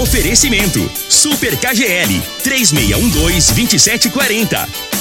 Oferecimento: Super KGL 3612-2740.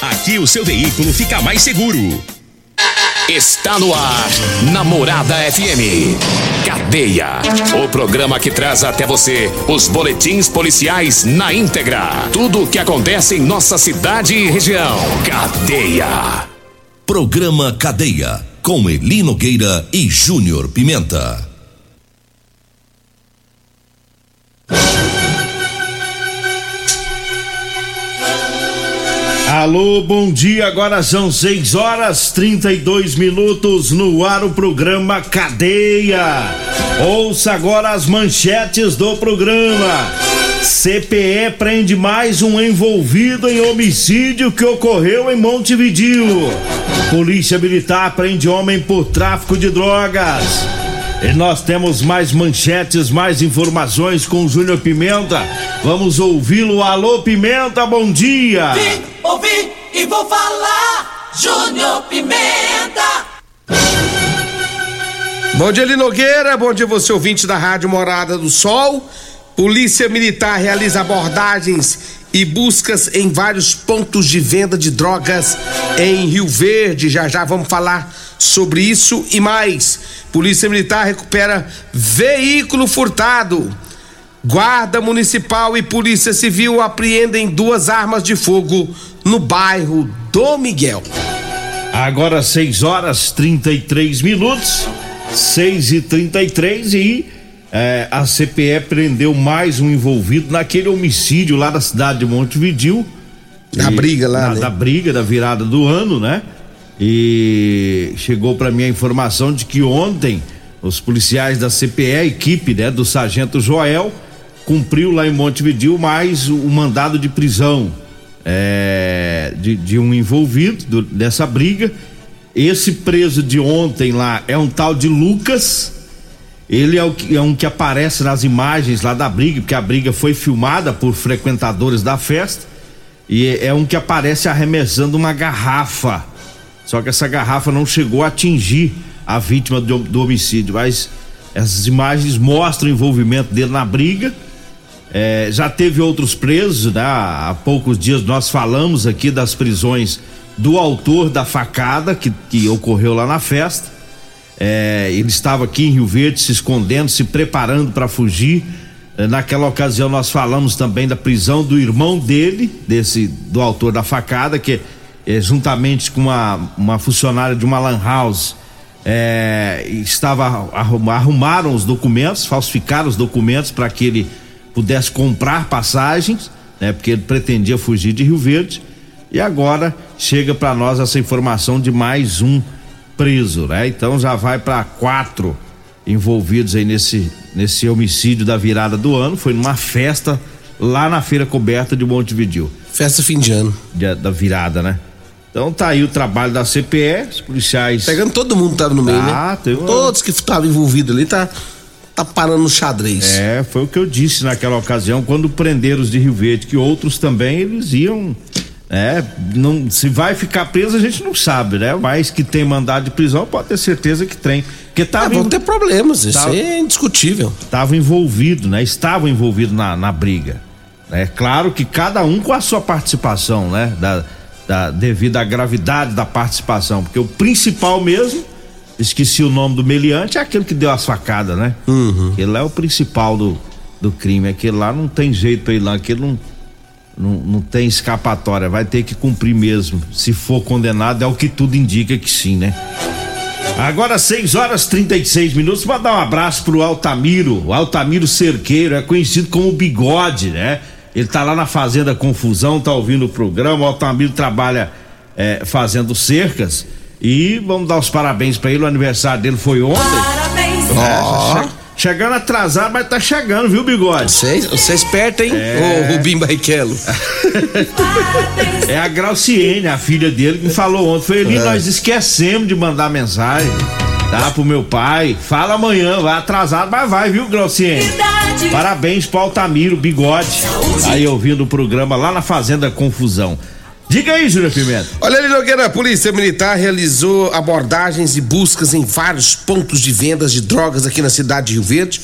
Aqui o seu veículo fica mais seguro. Está no ar, Namorada FM. Cadeia. O programa que traz até você os boletins policiais na íntegra. Tudo o que acontece em nossa cidade e região. Cadeia. Programa Cadeia. Com Elino Gueira e Júnior Pimenta. Alô, bom dia. Agora são 6 horas 32 minutos no ar o programa Cadeia. Ouça agora as manchetes do programa. CPE prende mais um envolvido em homicídio que ocorreu em Montevidil. Polícia Militar prende homem por tráfico de drogas. E nós temos mais manchetes, mais informações com o Júnior Pimenta. Vamos ouvi-lo. Alô, Pimenta, bom dia. Vim, ouvi e vou falar. Júnior Pimenta. Bom dia, Linogueira. Bom dia, você ouvinte da Rádio Morada do Sol. Polícia Militar realiza abordagens e buscas em vários pontos de venda de drogas em Rio Verde. Já já vamos falar sobre isso e mais. Polícia Militar recupera veículo furtado. Guarda Municipal e Polícia Civil apreendem duas armas de fogo no bairro do Miguel. Agora 6 horas 33 minutos, 6 e 33 e é, a CPE prendeu mais um envolvido naquele homicídio lá da cidade de Montevidil. Da E- briga lá, na- né? Da briga, da virada do ano, né? E chegou para mim a informação de que ontem os policiais da CPE, a equipe né, do sargento Joel, cumpriu lá em Montevidil mais o, mandado de prisão é, de, de um envolvido do- dessa briga. Esse preso de ontem lá é um tal de Lucas. Ele é, o é um que aparece nas imagens lá da briga, porque a briga foi filmada por frequentadores da festa. E é, é um que aparece arremessando uma garrafa. Só que essa garrafa não chegou a atingir a vítima do, do homicídio. Mas essas imagens mostram o envolvimento dele na briga. É, já teve outros presos, né? Há poucos dias nós falamos aqui das prisões do autor da facada que, que ocorreu lá na festa. É, ele estava aqui em Rio Verde se escondendo, se preparando para fugir. É, naquela ocasião nós falamos também da prisão do irmão dele, desse do autor da facada, que é, juntamente com uma, uma funcionária de uma lan house é, estava arrum- arrumaram os documentos, falsificaram os documentos para que ele pudesse comprar passagens, né? Porque ele pretendia fugir de Rio Verde. E agora chega para nós essa informação de mais um preso, né? Então já vai para quatro envolvidos aí nesse nesse homicídio da virada do ano. Foi numa festa lá na feira coberta de Montevidil, Festa fim de ano. da virada, né? Então tá aí o trabalho da CPE, os policiais. Pegando todo mundo que tava no meio, Ah, né? uma- Todos que estavam envolvidos ali tá, tá parando no xadrez. É, foi o que eu disse naquela ocasião, quando prenderam os de Rio Verde, que outros também eles iam. É, não, se vai ficar preso a gente não sabe, né? Mas que tem mandado de prisão, pode ter certeza que tem. Porque Ah, tava, vão ter problemas, isso é indiscutível. tava envolvido, né? Estavam envolvidos na, na briga. É claro que cada um com a sua participação, né? Da, da, devido à gravidade da participação. Porque o principal mesmo, esqueci o nome do meliante, é aquele que deu a facada, né? Uhum. Lá é o principal do, do crime. Aquele lá não tem jeito pra ir lá, aquele não, não, não tem escapatória, vai ter que cumprir mesmo. Se for condenado, é o que tudo indica que sim, né? Agora 6 horas 36 minutos, para dar um abraço pro Altamiro, o Altamiro Cerqueiro, é conhecido como Bigode, né? Ele tá lá na Fazenda Confusão, tá ouvindo o programa, o Altamiro trabalha é, fazendo cercas e vamos dar os parabéns para ele, o aniversário dele foi ontem. Parabéns. É, che- chegando atrasado, mas tá chegando, viu, bigode? Você é esperto, hein, É. ô Rubim Barrichello? É a Grauciene, a filha dele, que me falou ontem. Foi ali, É. nós esquecemos de mandar mensagem. Tá, pro meu pai. Fala amanhã, vai atrasado, mas vai, viu, Grauciene? Parabéns pro Altamiro, bigode. Aí ouvindo o programa lá na Fazenda Confusão. Diga aí, Júnior Pimenta. Olha ali, Nogueira, a Polícia Militar realizou abordagens e buscas em vários pontos de vendas de drogas aqui na cidade de Rio Verde.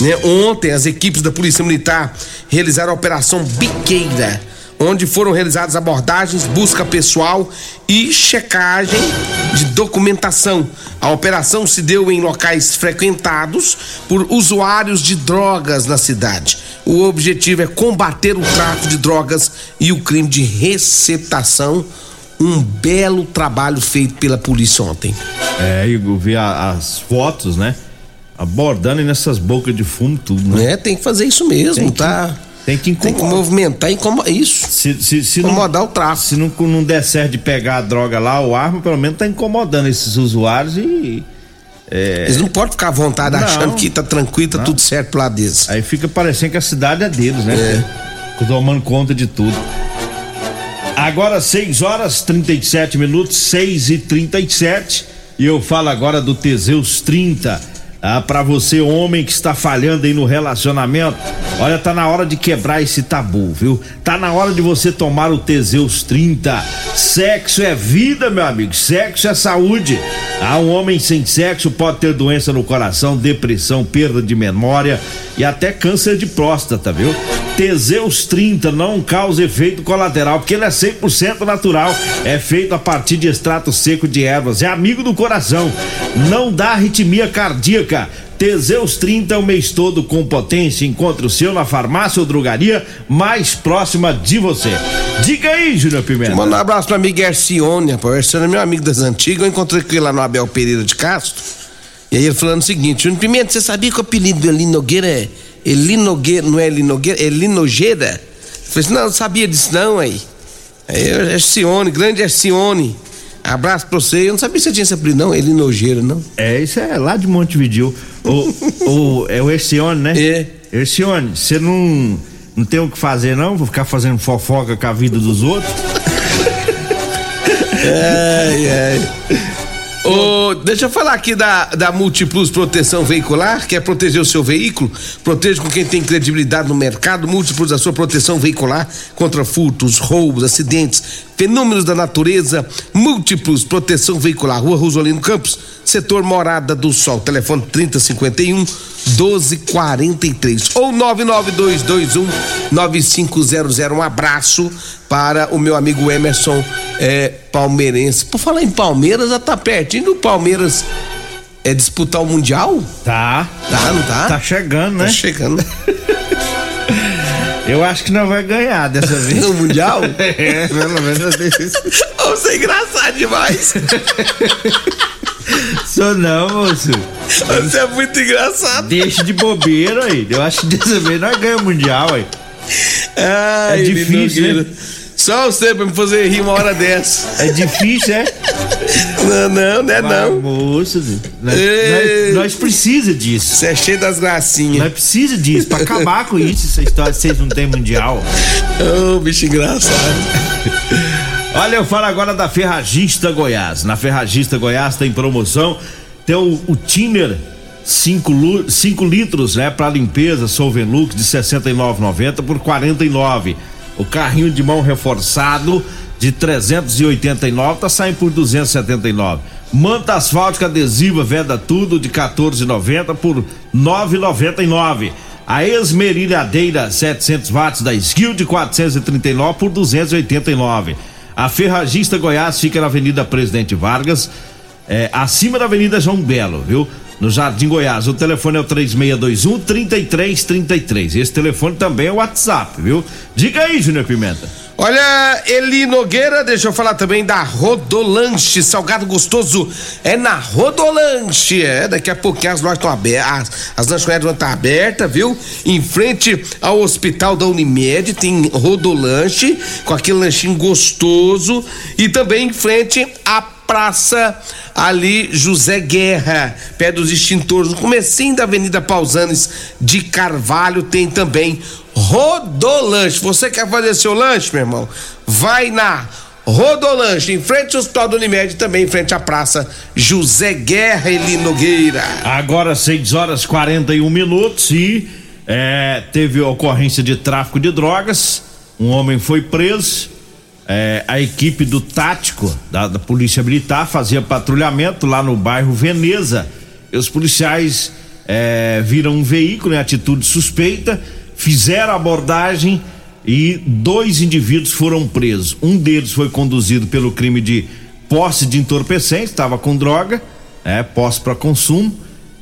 né? Ontem, as equipes da Polícia Militar realizaram a Operação Biqueira, onde foram realizadas abordagens, busca pessoal e checagem de documentação. A operação se deu em locais frequentados por usuários de drogas na cidade. O objetivo é combater o tráfico de drogas e o crime de receptação. Um belo trabalho feito pela polícia ontem. É, eu vi a- as fotos, né? Abordando nessas bocas de fumo tudo, né? É, tem que fazer isso mesmo, Tem que- tá? Tem que Tem que incomodar. movimentar, incomo- isso. Se, se, se não, Incomodar o tráfico. se não, não der certo de pegar a droga lá, o arma, pelo menos tá incomodando esses usuários e. Eles não podem ficar à vontade Não. achando que tá tranquilo, tá tudo certo pro lado deles. Aí fica parecendo que a cidade é deles, né? É. Tomando conta de tudo. Agora 6 horas 37 minutos, 6 e 37 e eu falo agora do Teseus 30. Ah, para você, homem que está falhando aí no relacionamento, olha, tá na hora de quebrar esse tabu, viu? Tá na hora de você tomar o Teseus 30. Sexo é vida, meu amigo. Sexo é saúde. Ah, um homem sem sexo pode ter doença no coração, depressão, perda de memória e até câncer de próstata, viu? Teseus 30 não causa efeito colateral, porque ele é 100% natural. É feito a partir de extrato seco de ervas. É amigo do coração. Não dá arritmia cardíaca. Teseus 30 é o mês todo com potência. Encontre o seu na farmácia ou drogaria mais próxima de você. Diga aí, Júnior Pimenta. Manda um abraço pra amigo Ercione, rapaz. Ercione é meu amigo das antigas. Eu encontrei com ele lá no Abel Pereira de Castro. E aí ele falando o seguinte: Júnior Pimenta, você sabia que o apelido do Eli Nogueira é não é Eli Nogueira, é? Eu falei assim: não, não sabia disso não, aí. Aí Ercione, grande Ercione. Abraço pra você. Eu não sabia que você tinha esse apelido, não, Eli Nogueira, não. É, isso é lá de Montevideo. O, o, é o Ercione, né? É. Ercione, você não, não tem o que fazer, não? Vou ficar fazendo fofoca com a vida dos outros? Ai, ai. Ô, deixa eu falar aqui da, da Multiplus Proteção Veicular, quer proteger o seu veículo? Proteja com quem tem credibilidade no mercado. Múltiplos a sua proteção veicular contra furtos, roubos, acidentes, fenômenos da natureza. Múltiplos Proteção Veicular, Rua Rosolino Campos, setor Morada do Sol. Telefone 3051 1243 ou 99221 9500. Um abraço para o meu amigo Emerson é, Palmeirense. Por falar em Palmeiras, já tá pertinho do Palmeiras é disputar o Mundial? Tá. Tá, não tá? Tá chegando, Tá né? chegando. Eu acho que não vai ganhar dessa vez. No Mundial? é, pelo menos Ô, Você é engraçado demais. Sou não, moço. Você é muito engraçado. Deixa de bobeira aí. Eu acho que dessa vez nós ganhamos o Mundial aí. Ai, É difícil, né? Só você pra me fazer rir uma hora dessa. É difícil, é? Não, não, não é não. Moço, nós, Ei. nós, nós precisa disso. Você é cheio das gracinhas. Nós precisa disso pra acabar com isso, essa história de vocês não tem mundial. Ô, bicho engraçado. Olha, eu falo agora da Ferragista Goiás. Na Ferragista Goiás tem promoção, tem o, o Tiner 5 litros, né, para limpeza, Solvenlux de 69,90 por 49. O carrinho de mão reforçado de 389 tá saindo por 279. Manta asfáltica adesiva Veda Tudo de 14,90 por 9,99. A esmerilhadeira 700 watts da Skill de 439 por 289. A Ferragista Goiás fica na Avenida Presidente Vargas, é, acima da Avenida João Belo, viu? No Jardim Goiás. O telefone é o 3621 3333. Esse telefone também é o WhatsApp, viu? Diga aí, Júnior Pimenta. Olha, Eli Nogueira, deixa eu falar também da Rodolanche, salgado gostoso é na Rodolanche, é, daqui a pouquinho as lojas estão abertas, as, as lanchonetes vão estar abertas, viu? Em frente ao hospital da Unimed tem Rodolanche, com aquele lanchinho gostoso, e também em frente à praça ali José Guerra, pé dos extintores, no comecinho da Avenida Pausanes de Carvalho tem também Rodolanche. Você quer fazer seu lanche, meu irmão? Vai na Rodolanche, em frente ao Hospital do Unimed, também em frente à Praça José Guerra Eli Nogueira. Agora 6 horas 41 minutos e é, teve ocorrência de tráfico de drogas. Um homem foi preso. É, a equipe do tático da, da, Polícia Militar fazia patrulhamento lá no bairro Veneza. Os policiais é, viram um veículo em atitude suspeita, fizeram a abordagem e dois indivíduos foram presos. Um deles foi conduzido pelo crime de posse de entorpecente, estava com droga, é, posse para consumo,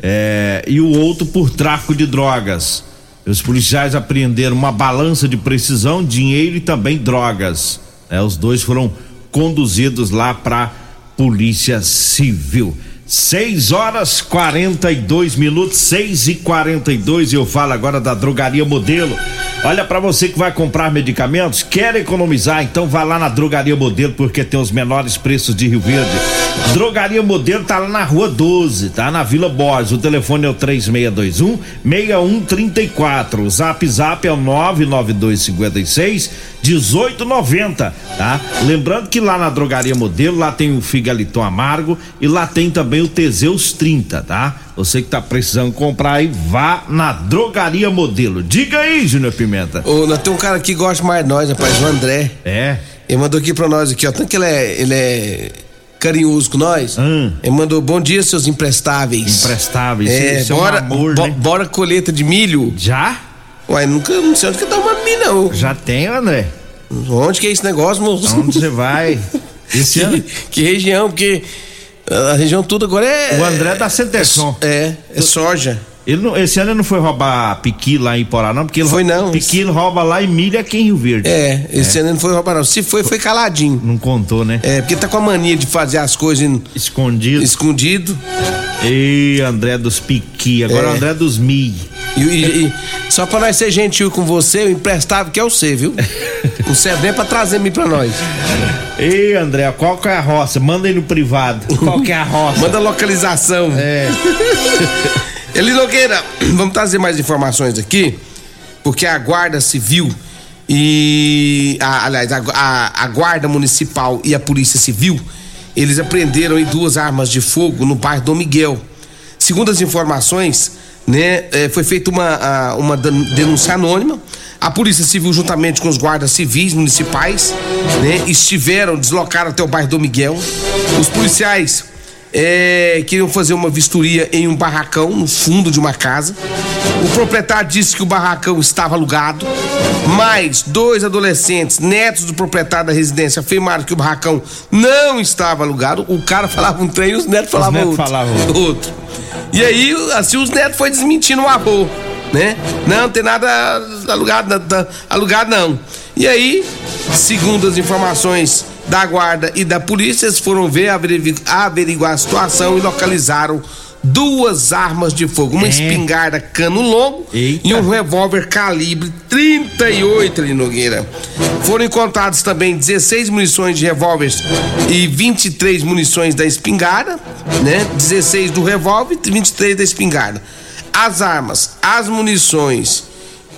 é, e o outro por tráfico de drogas. Os policiais apreenderam uma balança de precisão, dinheiro e também drogas. É, os dois foram conduzidos lá para Polícia Civil. 6 horas 42 minutos, 6 e 42 e eu falo agora da Drogaria Modelo. Olha para você que vai comprar medicamentos, quer economizar, então vá lá na Drogaria Modelo porque tem os menores preços de Rio Verde. Drogaria Modelo tá lá na Rua 12, tá na Vila Borges. O telefone é o 3621 6134. O Zap Zap é o 99256 1890, tá? Lembrando que lá na Drogaria Modelo, lá tem o Figaliton Amargo e lá tem também o Teseus 30, tá? Você que tá precisando comprar aí, vá na Drogaria Modelo. Diga aí, Júnior Pimenta. Ô, nós tem um cara que gosta mais de nós, rapaz, o André. É. Ele mandou aqui pra nós aqui, ó. Tanto que ele é, ele é carinhoso com nós. Hum. Ele mandou bom dia, seus imprestáveis. Emprestáveis. É, Isso é um bora, amor, bo- né? bora colheita de milho. Já? Uai, nunca, não sei onde que tá uma milho, não. Já tem, André? Onde que é esse negócio, moço? Onde você vai? Esse ano? que, que região? Porque a região toda agora é. O André da Centerson. É, é soja. Ele não- esse ano ele não foi roubar piqui lá em Porá, não, porque ele Foi não. Piqui ele rouba lá em milha aqui em Rio Verde. É, esse ano ele não foi roubar, não. Se foi, foi caladinho. Não contou, né? É, porque tá com a mania de fazer as coisas em- Escondido. escondido. Ei, André dos piqui. Agora É. o André dos mi. E, e- e só pra nós ser gentil com você, o emprestável que é o C, viu? Não serve nem pra trazer mim pra nós. Ei, André, qual que é a roça? Manda aí no privado. Qual que é a roça? Manda a localização. É. Eli Nogueira, vamos trazer mais informações aqui, porque a Guarda Civil e. a- aliás, a, a- a Guarda Municipal e a Polícia Civil, eles apreenderam duas armas de fogo no bairro Dom Miguel. Segundo as informações, né, eh, foi feita uma, uma denúncia anônima. A Polícia Civil, juntamente com os guardas civis municipais, né, estiveram, deslocaram até o bairro Dom Miguel. Os policiais é, queriam fazer uma vistoria em um barracão no fundo de uma casa. O proprietário disse que o barracão estava alugado, mas dois adolescentes, netos do proprietário da residência, afirmaram que o barracão não estava alugado. O cara falava um trem e os netos falavam netos outro. falavam outro. E aí, assim, os netos foi desmentindo o avô, né? Não, não tem nada alugado, nada- alugado não. E aí, segundo as informações da guarda e da polícia, eles foram ver, averigu- averiguar a situação e localizaram duas armas de fogo, uma É. espingarda cano longo Eita. e um revólver calibre 38 ali Nogueira. Foram encontrados também 16 munições de revólveres e 23 munições da espingarda, né? 16 do revólver e 23 da espingarda. As armas, as munições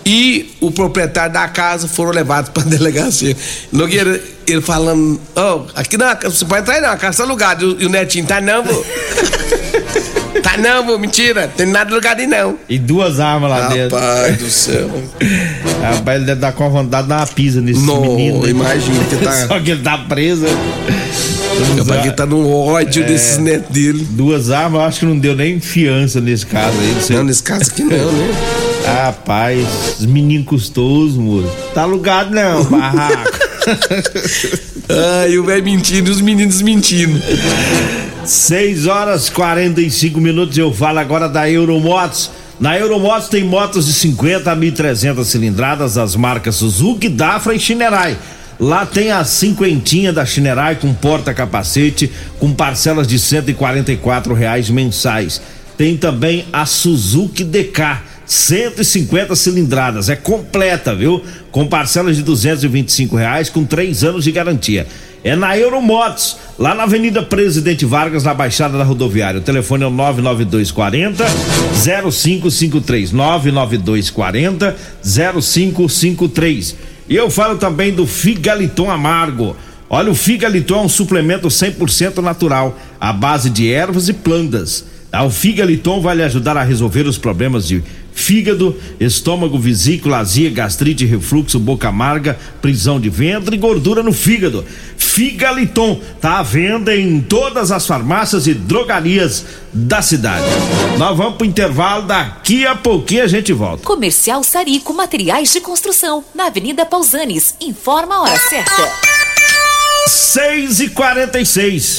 e o proprietário da casa foram levados para delegacia. Nogueira, ele falando, ó, aqui não, você pode entrar aí não, a casa tá alugada. E o- netinho, tá não, vô. tá não, vô, mentira, tem nada alugado aí não. E duas armas lá dentro. Rapaz do céu. Rapaz, ele deve dar com vontade de dar uma pisa nesse Não, menino. né? imagina que tá- Só que ele tá preso. Capaz que tá num ódio É. desses netos dele. Duas armas, eu acho que não deu nem fiança nesse caso aí. Não sei. Não, nesse caso aqui não, né? Rapaz, os meninos custosos, moço. Tá alugado não, barraco. Ai, o velho mentindo e os meninos mentindo. 6 horas 45 minutos. Eu falo agora da Euromotos. Na Euromotos tem motos de 50 a 1.300 cilindradas das marcas Suzuki, Dafra e Shinerai. Lá tem a cinquentinha da Shinerai com porta-capacete, com parcelas de 144 reais mensais. Tem também a Suzuki DK, 150 cilindradas, é completa, viu? Com parcelas de 225 reais, com três anos de garantia. é na Euromotos, lá na Avenida Presidente Vargas, na Baixada da Rodoviária. O telefone é o 99240 0553. 99240 0553. E eu falo também do Figaliton Amargo. Olha, o Figaliton é um suplemento 100% natural, à base de ervas e plantas. Ah, o Figaliton vai lhe ajudar a resolver os problemas de fígado, estômago, vesícula, azia, gastrite, refluxo, boca amarga, prisão de ventre e gordura no fígado. Figaliton tá à venda em todas as farmácias e drogarias da cidade. Nós vamos pro intervalo, daqui a pouquinho a gente volta. Comercial Sarico Materiais de Construção, na Avenida Pausanes. Informa a hora certa. 6 e 46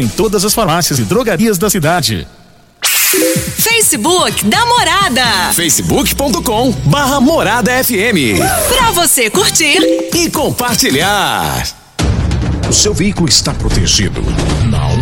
em todas as farmácias e drogarias da cidade. Facebook da Morada. facebook.com barra Morada FM. Pra você curtir e compartilhar. O seu veículo está protegido? Não?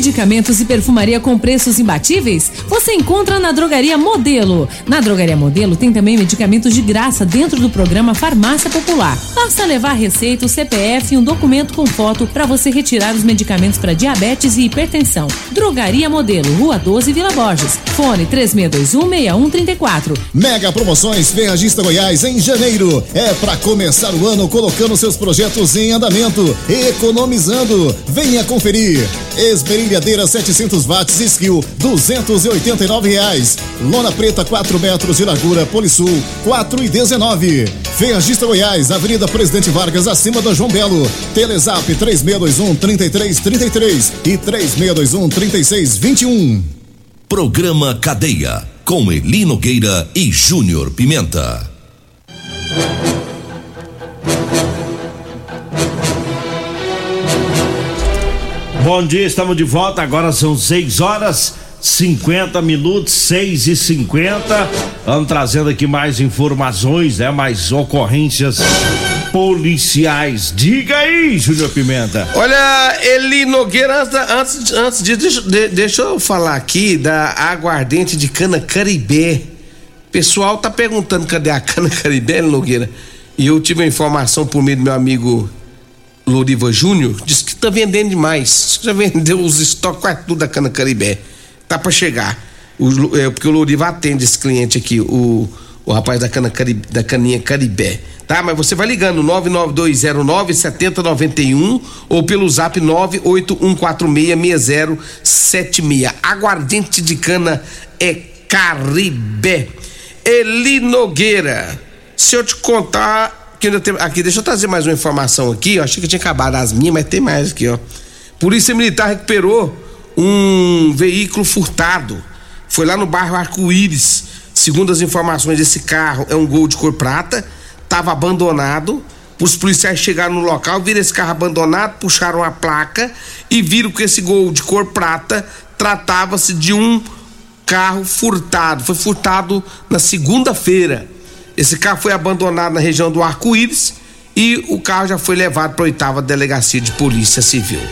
Medicamentos e perfumaria com preços imbatíveis? Você encontra na Drogaria Modelo. Na Drogaria Modelo tem também medicamentos de graça dentro do programa Farmácia Popular. Basta levar receita, o CPF e um documento com foto para você retirar os medicamentos para diabetes e hipertensão. Drogaria Modelo, Rua 12, Vila Borges. Fone 36216134. Mega promoções Ferragista Goiás em janeiro. É para começar o ano colocando seus projetos em andamento, economizando. Venha conferir. Esmerilhadeira 700 watts Skill, 289 reais. Lona preta 4 metros de largura Polisul, 4 e 19. Ferragista Goiás, Avenida Presidente Vargas, acima da João Belo. Telezap 3621 3333 e 3621 3621. Programa Cadeia, com Eli Nogueira e Júnior Pimenta. Bom dia, estamos de volta. Agora são 6 horas 50 minutos, 6 e 50 Vamos trazendo aqui mais informações, né? Mais ocorrências policiais. Diga aí, Júnior Pimenta. Olha, Eli Nogueira, antes, antes de deixa, de, deixa eu falar aqui da aguardente de cana caribé. Pessoal tá perguntando cadê a cana caribé, Nogueira? E eu tive a informação por meio do meu amigo Loriva Júnior, disse que tá vendendo demais. Já vendeu os estoques quase tudo da Cana Caribé. Tá para chegar. O, é, porque o Loriva atende esse cliente aqui, o, o rapaz da, cana da caninha Caribé. Tá, mas você vai ligando 99209 7091 ou pelo zap 981466076. Aguardente de cana é Caribé. Eli Nogueira, se eu te contar aqui, deixa eu trazer mais uma informação aqui, eu achei que tinha acabado as minhas, mas tem mais aqui, ó. Polícia Militar recuperou um veículo furtado. Foi lá no bairro Arco-Íris. Segundo as informações, esse carro é um Gol de cor prata, estava abandonado. Os policiais chegaram no local, viram esse carro abandonado, puxaram a placa e viram que esse Gol de cor prata tratava-se de um carro furtado. Foi furtado na segunda-feira. Esse carro foi abandonado na região do Arco-Íris e o carro já foi levado para a oitava delegacia de polícia civil.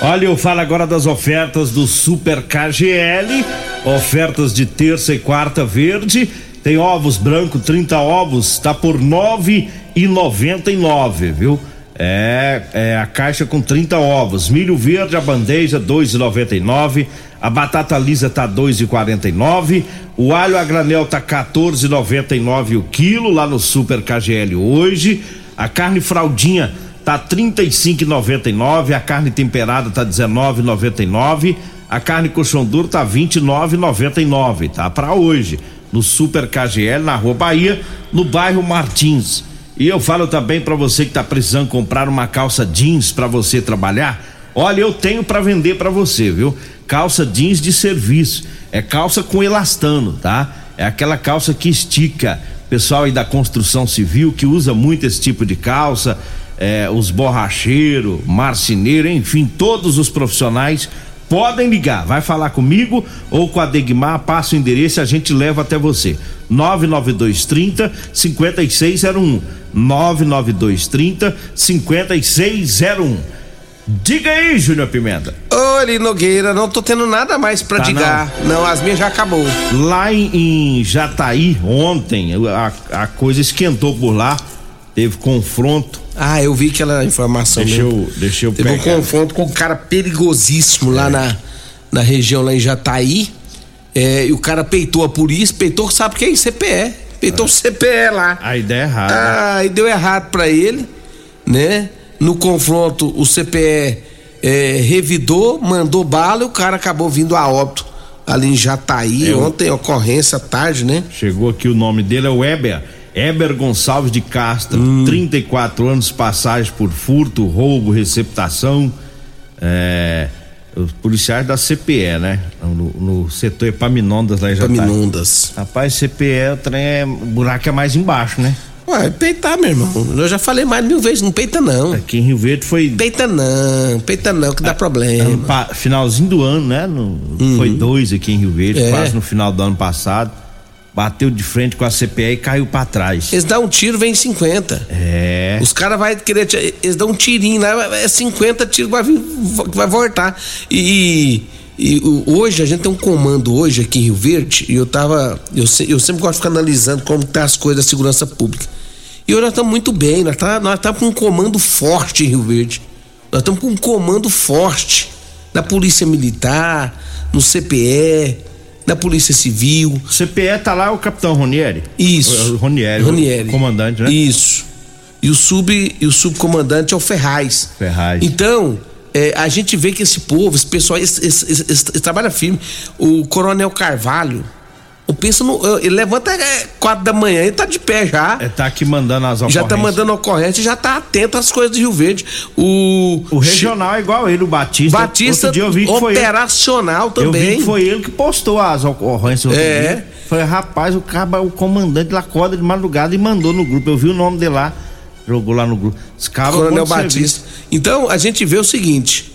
Olha, eu falo agora das ofertas do Super KGL, ofertas de terça e quarta verde. Tem ovos branco, 30 ovos, tá por nove e noventa e nove, viu? É, é a caixa com 30 ovos. Milho verde, a bandeja, dois e noventa e nove. A batata lisa tá dois e quarenta e nove. O alho a granel tá 14,99 o quilo lá no Super KGL hoje. A carne fraldinha tá 35,99, a carne temperada tá 19,99, a carne colchão duro tá 29,99, tá para hoje no Super KGL na Rua Bahia, no bairro Martins. E eu falo também para você que tá precisando comprar uma calça jeans para você trabalhar. Olha, eu tenho para vender para você, viu? Calça jeans de serviço. É calça com elastano, tá? É aquela calça que estica. Pessoal aí da construção civil que usa muito esse tipo de calça, é, os borracheiros, marceneiro, enfim, todos os profissionais podem ligar. Vai falar comigo ou com a Degmar, passa o endereço e a gente leva até você. 99230 5601. 99230 5601. Diga aí, Júnior Pimenta. Oi, Nogueira, não tô tendo nada mais pra Tá digar. Não. não. as minhas já acabou. Lá em, em Jataí, ontem, a, a coisa esquentou por lá. Teve confronto. Ah, eu vi aquela informação Deixa mesmo. eu, deixa eu Teve um pegar. confronto com um cara perigosíssimo É. lá na, na região, lá em Jataí. É, e o cara peitou a polícia, peitou, sabe o que é? CPE. Peitou o CPE lá. A ideia é errada. Ah, e deu errado pra ele, né? No confronto, o CPE é, revidou, mandou bala e o cara acabou vindo a óbito ali em Jataí. É Ontem, ocorrência, tarde, né? Chegou aqui o nome dele, é o Eber. Gonçalves de Castro, Hum. 34 anos, passagem por furto, roubo, receptação. É, os policiais da CPE, né? No, no setor Epaminondas lá em. Epaminondas. Rapaz, CPE, o trem é, o buraco é mais embaixo, né? Ué, peitar, meu irmão. Eu já falei mais de mil vezes, não peita não. Aqui em Rio Verde foi. Peita não, peita não, que dá ano problema. finalzinho do ano, né? No- Foi dois aqui em Rio Verde, É. quase no final do ano passado. Bateu de frente com a CPE e caiu pra trás. Eles dão um tiro, vem 50. É. Os caras vai querer. Eles dão um tirinho lá, é 50 tiros que vai, vir- vai voltar. E, e hoje a gente tem um comando hoje aqui em Rio Verde, e eu tava. Eu, eu sempre gosto de ficar analisando como tá as coisas da segurança pública. E hoje nós estamos muito bem, nós estamos nós tá com um comando forte em Rio Verde. Nós estamos com um comando forte na Polícia Militar, no CPE, na Polícia Civil. CPE tá lá o capitão Ronieri? Isso. O Ronieri, Ronieri. o comandante, né? Isso. E o sub e o subcomandante é o Ferraz. Ferraz. Então, é, a gente vê que esse povo, esse pessoal, esse- esse- esse- esse trabalha firme. O Coronel Carvalho, o pensa no, ele levanta é, quatro da manhã, ele tá de pé já. É, tá aqui mandando as ocorrências. Já tá mandando ocorrência, já tá atento às coisas de Rio Verde. O, O regional é igual ele, o Batista. Batista Outro dia eu vi que foi ele. operacional Eu também. vi que foi ele que postou as ocorrências. É. dia. Falei, rapaz, o o comandante lá acorda de madrugada e mandou no grupo. Eu vi o nome dele lá, jogou lá no grupo. Os caras Coronel Batista. Então, a gente vê o seguinte: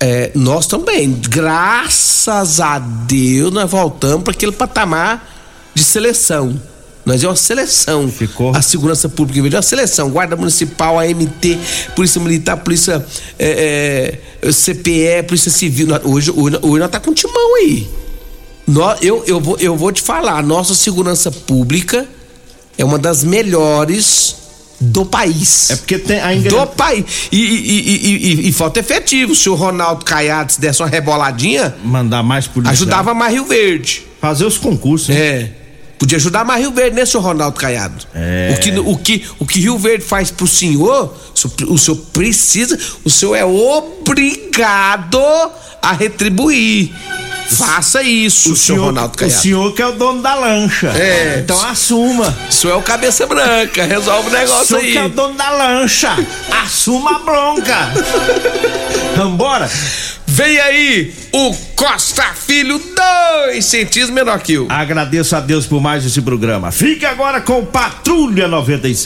é, nós também, graças a Deus, nós voltamos para aquele patamar de seleção. Nós é uma seleção. Ficou. A segurança pública de uma seleção. Guarda Municipal, AMT, Polícia Militar, Polícia é, é, CPE, Polícia Civil. Nós- Hoje, hoje, hoje nós tá com timão aí. Nó- eu, eu, vou, eu vou te falar, a nossa segurança pública é uma das melhores do país. É porque tem a ingre... Do país. E, e, e, e, falta efetivo. Se o Ronaldo Caiado se desse uma reboladinha. Mandar mais policial. Ajudava mais Rio Verde. Fazer os concursos. É. Podia ajudar mais Rio Verde, né, senhor Ronaldo Caiado? É. O que, o que, o que Rio Verde faz pro senhor, o senhor precisa, o senhor é obrigado a retribuir. Faça isso, O senhor, senhor, Ronaldo o Caiado. senhor que é o dono da lancha. É. Então assuma. O senhor é o cabeça branca, resolve o O negócio senhor aí. que é o dono da lancha. Assuma a bronca. Vambora? Vem aí o Costa Filho, dois centímetros menor que eu. Agradeço a Deus por mais esse programa. Fique agora com Patrulha 97.